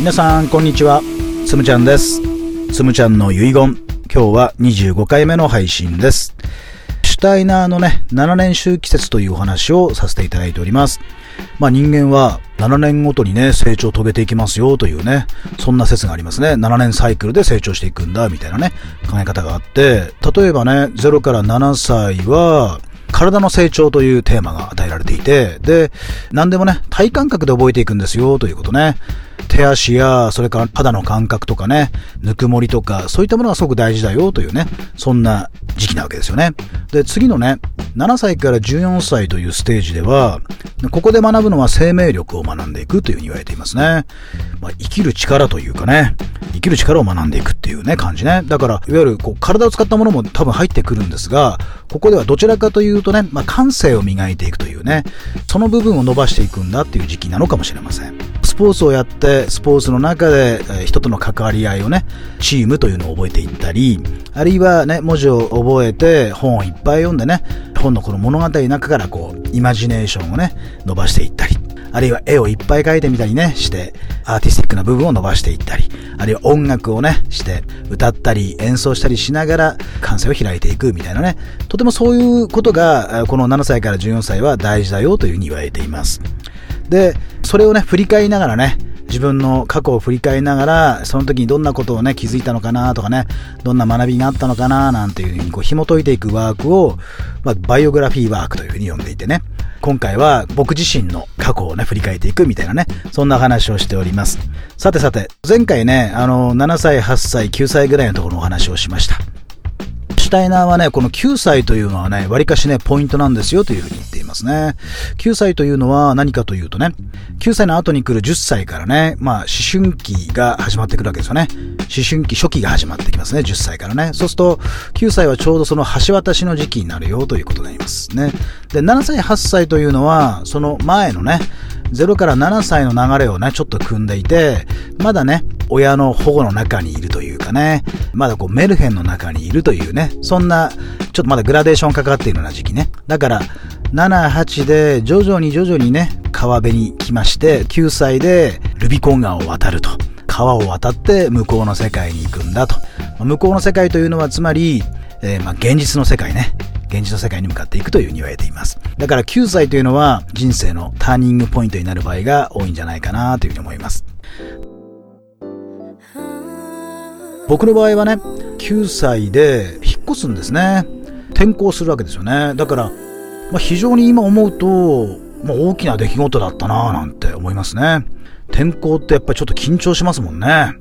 皆さんこんにちは。つむちゃんです。つむちゃんの遺言。今日は25回目の配信です。シュタイナーのね7年周期説というお話をさせていただいております。まあ人間は7年ごとにね成長を遂げていきますよというねそんな説がありますね。7年サイクルで成長していくんだみたいなね考え方があって例えばね0から7歳は体の成長というテーマが与えられていて、で、何でもね、体感覚で覚えていくんですよということね。手足や、それから肌の感覚とかね、ぬくもりとか、そういったものがすごく大事だよというね、そんな時期なわけですよね。で、次のね、7歳から14歳というステージでは、ここで学ぶのは生命力を学んでいくというふうに言われていますね。まあ、生きる力というかね、生きる力を学んでいくっていうね、感じね。だから、いわゆるこう体を使ったものも多分入ってくるんですが、ここではどちらかというとね、まあ、感性を磨いていくというね、その部分を伸ばしていくんだっていう時期なのかもしれません。スポーツをやって、スポーツの中で、人との関わり合いをね、チームというのを覚えていったり、あるいはね、文字を覚えて本をいっぱい読んでね、本のこの物語の中からこう、イマジネーションをね、伸ばしていったり、あるいは絵をいっぱい描いてみたりね、して、アーティスティックな部分を伸ばしていったり、あるいは音楽をね、して、歌ったり演奏したりしながら感性を開いていくみたいなね、とてもそういうことが、この7歳から14歳は大事だよというふうに言われています。で、それをね、振り返りながらね、自分の過去を振り返りながら、その時にどんなことをね、気づいたのかなとかね、どんな学びがあったのかななんていうふうにこう紐解いていくワークを、まあ、バイオグラフィーワークというふうに呼んでいてね、今回は僕自身の過去をね、振り返っていくみたいなね、そんな話をしております。さてさて、前回ね、あの、7歳、8歳、9歳ぐらいのところのお話をしました。シュタイナーはね、この9歳というのはね、割かしね、ポイントなんですよというふうに言っていますね。9歳というのは何かというとね、9歳の後に来る10歳からね、まあ、思春期が始まってくるわけですよね。思春期初期が始まってきますね、10歳からね。そうすると、9歳はちょうどその橋渡しの時期になるよということになりますね。で、7歳、8歳というのは、その前のね、0から7歳の流れをね、ちょっと組んでいて、まだね、親の保護の中にいるというかね、まだこうメルヘンの中にいるというね、そんな、ちょっとまだグラデーションかかっているような時期ね。だから、7、8で徐々に徐々にね、川辺に来まして、9歳でルビコン川を渡ると。川を渡って向こうの世界に行くんだと。向こうの世界というのはつまり、えー、まあ現実の世界ね。現実の世界に向かっていくというふうに言われています。だから9歳というのは人生のターニングポイントになる場合が多いんじゃないかなというふうに思います。僕の場合はね、9歳で引っ越すんですね。転校するわけですよね。だから、まあ、非常に今思うと、まあ、大きな出来事だったなぁなんて思いますね。転校ってやっぱりちょっと緊張しますもんね。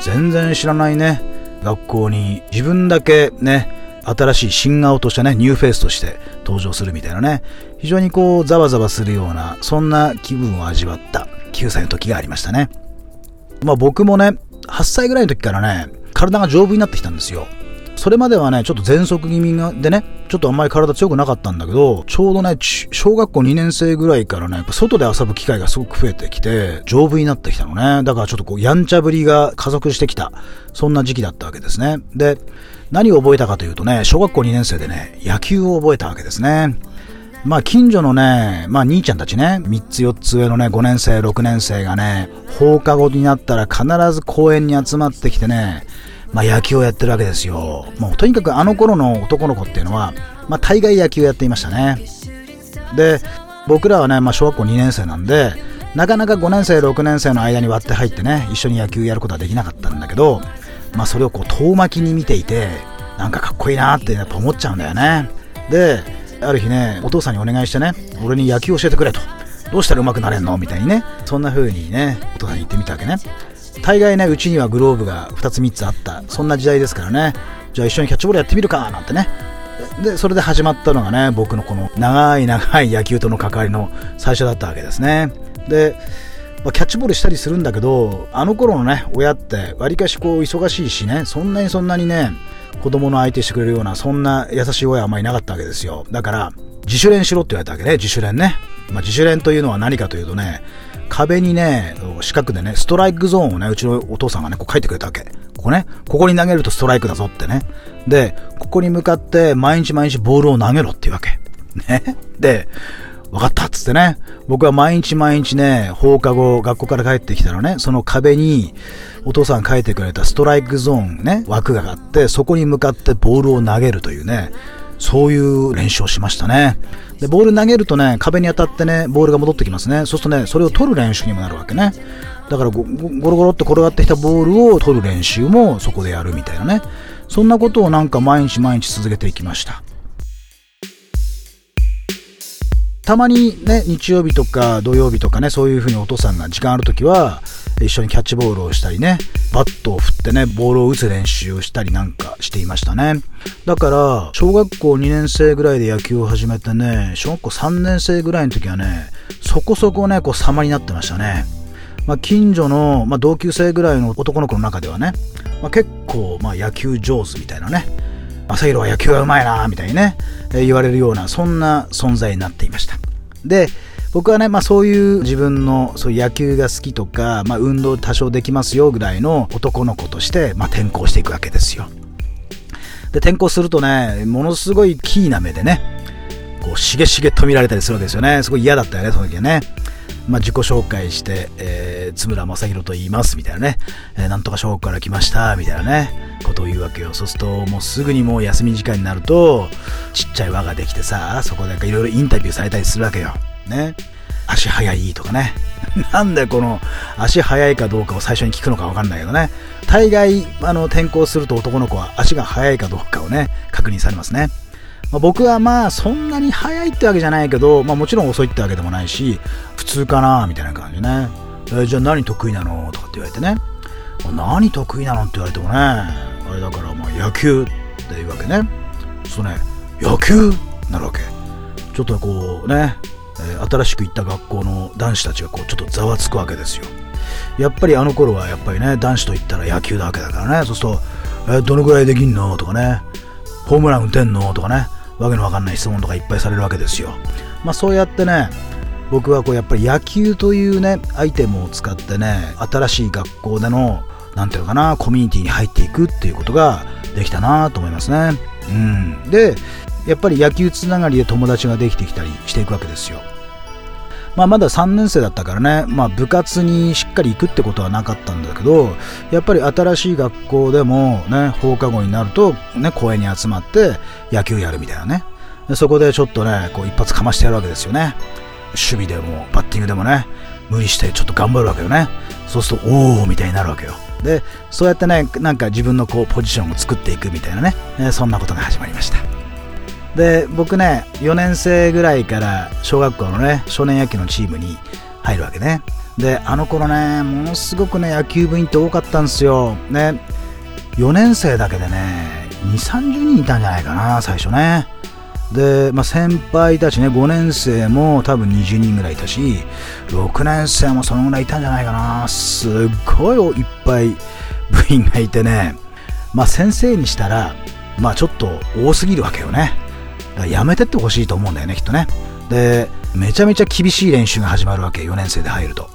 全然知らないね、学校に自分だけね、新しい新顔としてね、ニューフェイスとして登場するみたいなね、非常にこう、ざわざわするような、そんな気分を味わった9歳の時がありましたね。まあ僕もね、8歳ぐらいの時からね、体が丈夫になってきたんですよ。それまではね、ちょっと喘息気味でね、ちょっとあんまり体強くなかったんだけど、ちょうどね、小学校2年生ぐらいからね、やっぱ外で遊ぶ機会がすごく増えてきて、丈夫になってきたのね。だからちょっとこう、やんちゃぶりが加速してきた。そんな時期だったわけですね。で、何を覚えたかというとね、小学校2年生でね、野球を覚えたわけですね。まあ近所のね、まあ兄ちゃんたちね、3つ4つ上のね、5年生、6年生がね、放課後になったら必ず公園に集まってきてね、まあ野球をやってるわけですよ。もうとにかくあの頃の男の子っていうのは、まあ大概野球やっていましたね。で、僕らはね、まあ小学校2年生なんで、なかなか5年生、6年生の間に割って入ってね、一緒に野球やることはできなかったんだけど、まあそれをこう遠巻きに見ていて、なんかかっこいいなってやっぱ思っちゃうんだよね。で、ある日ね、お父さんにお願いしてね、俺に野球教えてくれと。どうしたら上手くなれんの？みたいにね、そんな風にね、お父さんに言ってみたわけね。大概ね、うちにはグローブが2つ3つあった、そんな時代ですからね、じゃあ一緒にキャッチボールやってみるか、なんてね。で、それで始まったのがね、僕のこの長い長い野球との関わりの最初だったわけですね。で、まあ、キャッチボールしたりするんだけど、あの頃のね、親って、わりかしこう忙しいしね、そんなにそんなにね、子供の相手してくれるような、そんな優しい親はあんまりいなかったわけですよ。だから、自主練しろって言われたわけね、自主練ね。まあ、自主練というのは何かというとね、壁にね、四角でね、ストライクゾーンをね、うちのお父さんがね、こう書いてくれたわけ。ここね、ここに投げるとストライクだぞってね。で、ここに向かって毎日毎日ボールを投げろっていうわけ。ね。で、分かったっつってね。僕は毎日毎日ね、放課後、学校から帰ってきたらね、その壁に、お父さん書いてくれたストライクゾーンね、枠があって、そこに向かってボールを投げるというね、そういう練習をしましたね。で、ボール投げるとね、壁に当たってね、ボールが戻ってきますね。そうするとね、それを取る練習にもなるわけね。だからゴロゴロって転がってきたボールを取る練習もそこでやるみたいなね。そんなことをなんか毎日毎日続けていきました。たまにね、日曜日とか土曜日とかね、そういう風にお父さんが時間ある時は、一緒にキャッチボールをしたりね、バットを振ってね、ボールを打つ練習をしたりなんかしていましたね。だから、小学校2年生ぐらいで野球を始めてね、小学校3年生ぐらいの時はね、そこそこね、こう様になってましたね。まあ、近所の、まあ、同級生ぐらいの男の子の中ではね、まあ、結構、まあ、野球上手みたいなね、朝弘は野球がうまいなみたいにね、え、言われるような、そんな存在になっていました。で、僕はね、まあそういう自分のそう野球が好きとか、まあ運動多少できますよぐらいの男の子として、まあ転校していくわけですよ。で、転校するとね、ものすごいキーな目でね、こう、しげしげと見られたりするわけですよね。すごい嫌だったよね、その時はね。まあ、自己紹介して、えー、津村正宏と言います、みたいなね。えー、なんとか小学から来ました、みたいなね。ことを言うわけよ。そうすると、もうすぐにもう休み時間になると、ちっちゃい輪ができてさ、そこでいろいろインタビューされたりするわけよ。ね。足速いとかね。なんでこの足速いかどうかを最初に聞くのかわかんないけどね。大概、あの、転校すると男の子は足が速いかどうかをね、確認されますね。まあ、僕はまあそんなに速いってわけじゃないけど、まあ、もちろん遅いってわけでもないし普通かなみたいな感じね、えー、じゃあ何得意なのとかって言われてね。何得意なのって言われてもねあれだからまあ野球っていうわけね。そうね野球なるわけ。ちょっとこうね、えー、新しく行った学校の男子たちがこうちょっとざわつくわけですよ。やっぱりあの頃はやっぱりね男子と言ったら野球だわけだからね。そうすると、えー、どのぐらいできんのとかね。ホームラン打てんのとかね。わけのわかんない質問とかいっぱいされるわけですよ。まあそうやってね僕はこうやっぱり野球というねアイテムを使ってね新しい学校での何て言うのかなコミュニティに入っていくっていうことができたなと思いますね。うん。でやっぱり野球つながりで友達ができてきたりしていくわけですよ。まあ、まだ3年生だったからね、まあ、部活にしっかり行くってことはなかったんだけどやっぱり新しい学校でも、ね、放課後になると、ね、公園に集まって野球やるみたいなね。そこでちょっとねこう一発かましてやるわけですよね。守備でもバッティングでもね無理してちょっと頑張るわけよね。そうするとおおみたいになるわけよ。でそうやってねなんか自分のこうポジションを作っていくみたいなね、ねそんなことが始まりました。で僕ね4年生ぐらいから小学校のね少年野球のチームに入るわけね。であの頃ねものすごくね野球部員って多かったんですよ。ね4年生だけでね2 3 0人いたんじゃないかな最初ね。で、まあ、先輩たちね5年生も多分20人ぐらいいたし6年生もそのぐらいいたんじゃないかな。すっごいいっぱい部員がいてね。まあ先生にしたらまあちょっと多すぎるわけよね。やめてってほしいと思うんだよね、きっとね。で、めちゃめちゃ厳しい練習が始まるわけ、4年生で入ると。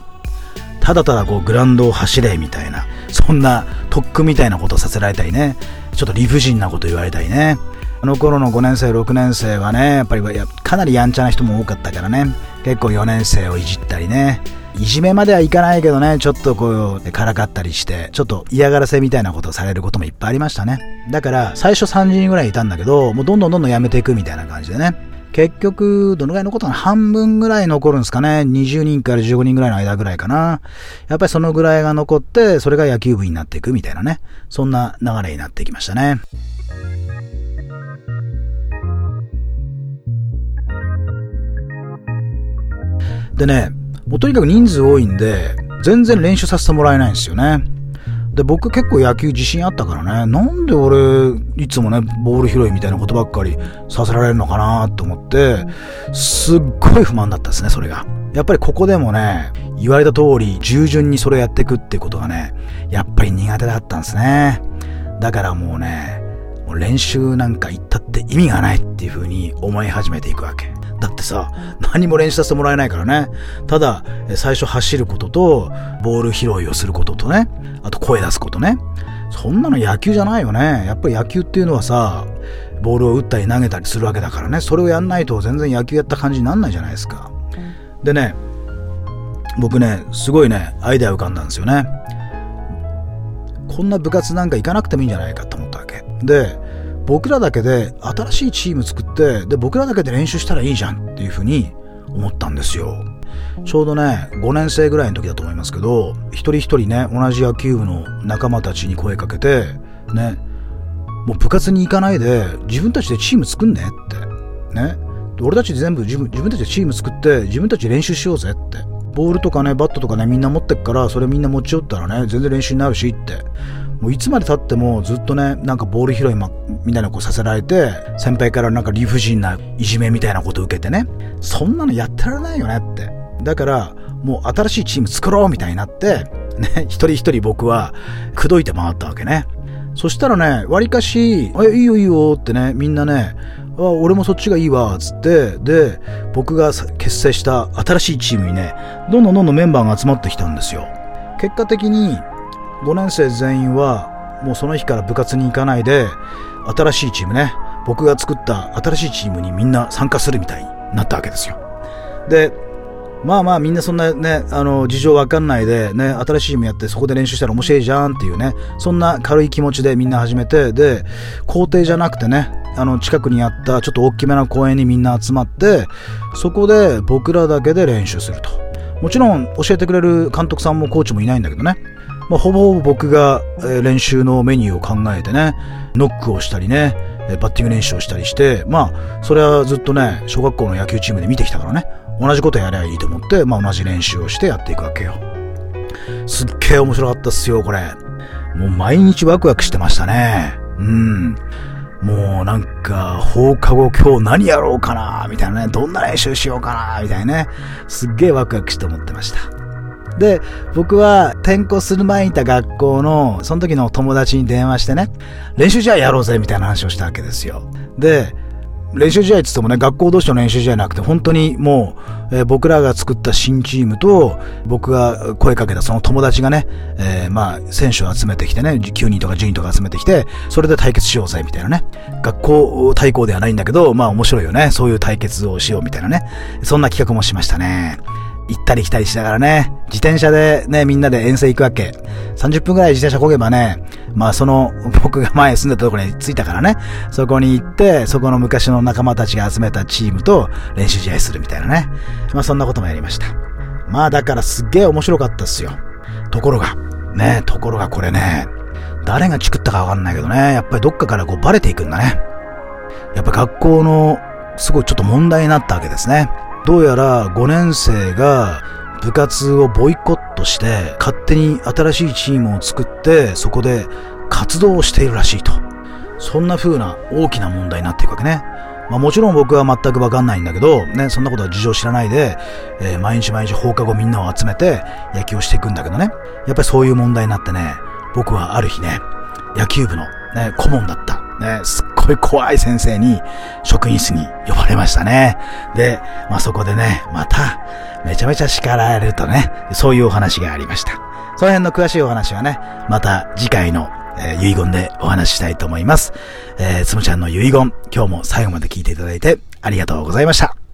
ただただこうグラウンドを走れみたいな、そんな特訓みたいなことをさせられたりね、ちょっと理不尽なこと言われたりね。あの頃の5年生、6年生はね、やっぱりかなりやんちゃな人も多かったからね、結構4年生をいじったりね、いじめまではいかないけどね、ちょっとこう、からかったりして、ちょっと嫌がらせみたいなことをされることもいっぱいありましたね。だから、最初30人ぐらいいたんだけど、もうどんどんどんどんやめていくみたいな感じでね。結局、どのぐらい残ったの半分ぐらい残るんですかね。20人から15人ぐらいの間ぐらいかな。やっぱりそのぐらいが残って、それが野球部になっていくみたいなね。そんな流れになってきましたね。でね、もうとにかく人数多いんで、全然練習させてもらえないんですよね。で、僕結構野球自信あったからね、なんで俺、いつもね、ボール拾いみたいなことばっかりさせられるのかなと思って、すっごい不満だったですね、それが。やっぱりここでもね、言われた通り、従順にそれをやっていくってことがね、やっぱり苦手だったんですね。だからもうね、練習なんか行ったって意味がないっていう風に思い始めていくわけ。だってさ、何も練習させてもらえないからね。ただ、最初走ることと、ボール拾いをすることとね、あと声出すことね。そんなの野球じゃないよね。やっぱり野球っていうのはさ、ボールを打ったり投げたりするわけだからね。それをやんないと全然野球やった感じになんないじゃないですか。でね、僕ね、すごいね、アイデア浮かんだんですよね。こんな部活なんか行かなくてもいいんじゃないかと思ったわけ。で、僕らだけで新しいチーム作って、で、僕らだけで練習したらいいじゃんっていうふうに思ったんですよ。ちょうどね、5年生ぐらいの時だと思いますけど、一人一人ね、同じ野球部の仲間たちに声かけて、ね、もう部活に行かないで自分たちでチーム作んねって。ね。俺たち全部自分自分たちでチーム作って自分たちで練習しようぜって。ボールとかね、バットとかね、みんな持ってっから、それみんな持ち寄ったらね、全然練習になるしって。もういつまで経ってもずっとね、なんかボール拾い、ま、みたいなことさせられて、先輩からなんか理不尽ないじめみたいなこと受けてね、そんなのやってられないよねって。だから、もう新しいチーム作ろうみたいになって、ね、一人一人僕は口説いて回ったわけね。そしたらね、わりかし、え、いいよいいよってね、みんなね、あ、俺もそっちがいいわ、つって、で、僕が結成した新しいチームにね、どんどんどんどんメンバーが集まってきたんですよ。結果的に、5年生全員は、もうその日から部活に行かないで、新しいチームね、僕が作った新しいチームにみんな参加するみたいになったわけですよ。で、まあまあみんなそんなね、あの、事情わかんないで、ね、新しいチームやってそこで練習したら面白いじゃんっていうね、そんな軽い気持ちでみんな始めて、で、校庭じゃなくてね、あの、近くにあったちょっと大きめな公園にみんな集まって、そこで僕らだけで練習すると。もちろん教えてくれる監督さんもコーチもいないんだけどね。まあ、ほぼほぼ僕が、練習のメニューを考えてね、ノックをしたりね、バッティング練習をしたりして、まあ、それはずっとね、小学校の野球チームで見てきたからね、同じことやりゃいいと思って、まあ同じ練習をしてやっていくわけよ。すっげえ面白かったっすよ、これ。もう毎日ワクワクしてましたね。うん。もうなんか、放課後今日何やろうかなみたいなね。どんな練習しようかなみたいなね。すっげえワクワクして思ってました。で、僕は転校する前にいた学校の、その時の友達に電話してね、練習試合やろうぜみたいな話をしたわけですよ。で、練習試合って言ってもね、学校同士の練習試合なくて、本当にもう、えー、僕らが作った新チームと、僕が声かけたその友達がね、えー、まあ、選手を集めてきてね、9人とか10人とか集めてきて、それで対決しようぜ、みたいなね。学校対抗ではないんだけど、まあ面白いよね。そういう対決をしよう、みたいなね。そんな企画もしましたね。行ったり来たりしながらね、自転車でね、みんなで遠征行くわけ。30分くらい自転車こげばね、まあその、僕が前住んでたところに着いたからね、そこに行って、そこの昔の仲間たちが集めたチームと練習試合するみたいなね。まあそんなこともやりました。まあだからすっげえ面白かったっすよ。ところが、ね、ところがこれね、誰がチクったかわかんないけどね、やっぱりどっかからこうバレていくんだね。やっぱ学校のすごいちょっと問題になったわけですね。どうやら5年生が部活をボイコットして勝手に新しいチームを作ってそこで活動をしているらしいと。そんな風な大きな問題になっていくわけね。まあもちろん僕は全くわかんないんだけど、ね、そんなことは事情知らないで、えー、毎日毎日放課後みんなを集めて野球をしていくんだけどね。やっぱりそういう問題になってね、僕はある日ね、野球部のね、顧問だった。ね、すっごい怖い先生に職員室に呼ばれましたね。で、まあ、そこでね、また、めちゃめちゃ叱られるとね、そういうお話がありました。その辺の詳しいお話はね、また次回の、えー、遺言でお話ししたいと思います。えー、つむちゃんの遺言、今日も最後まで聞いていただいてありがとうございました。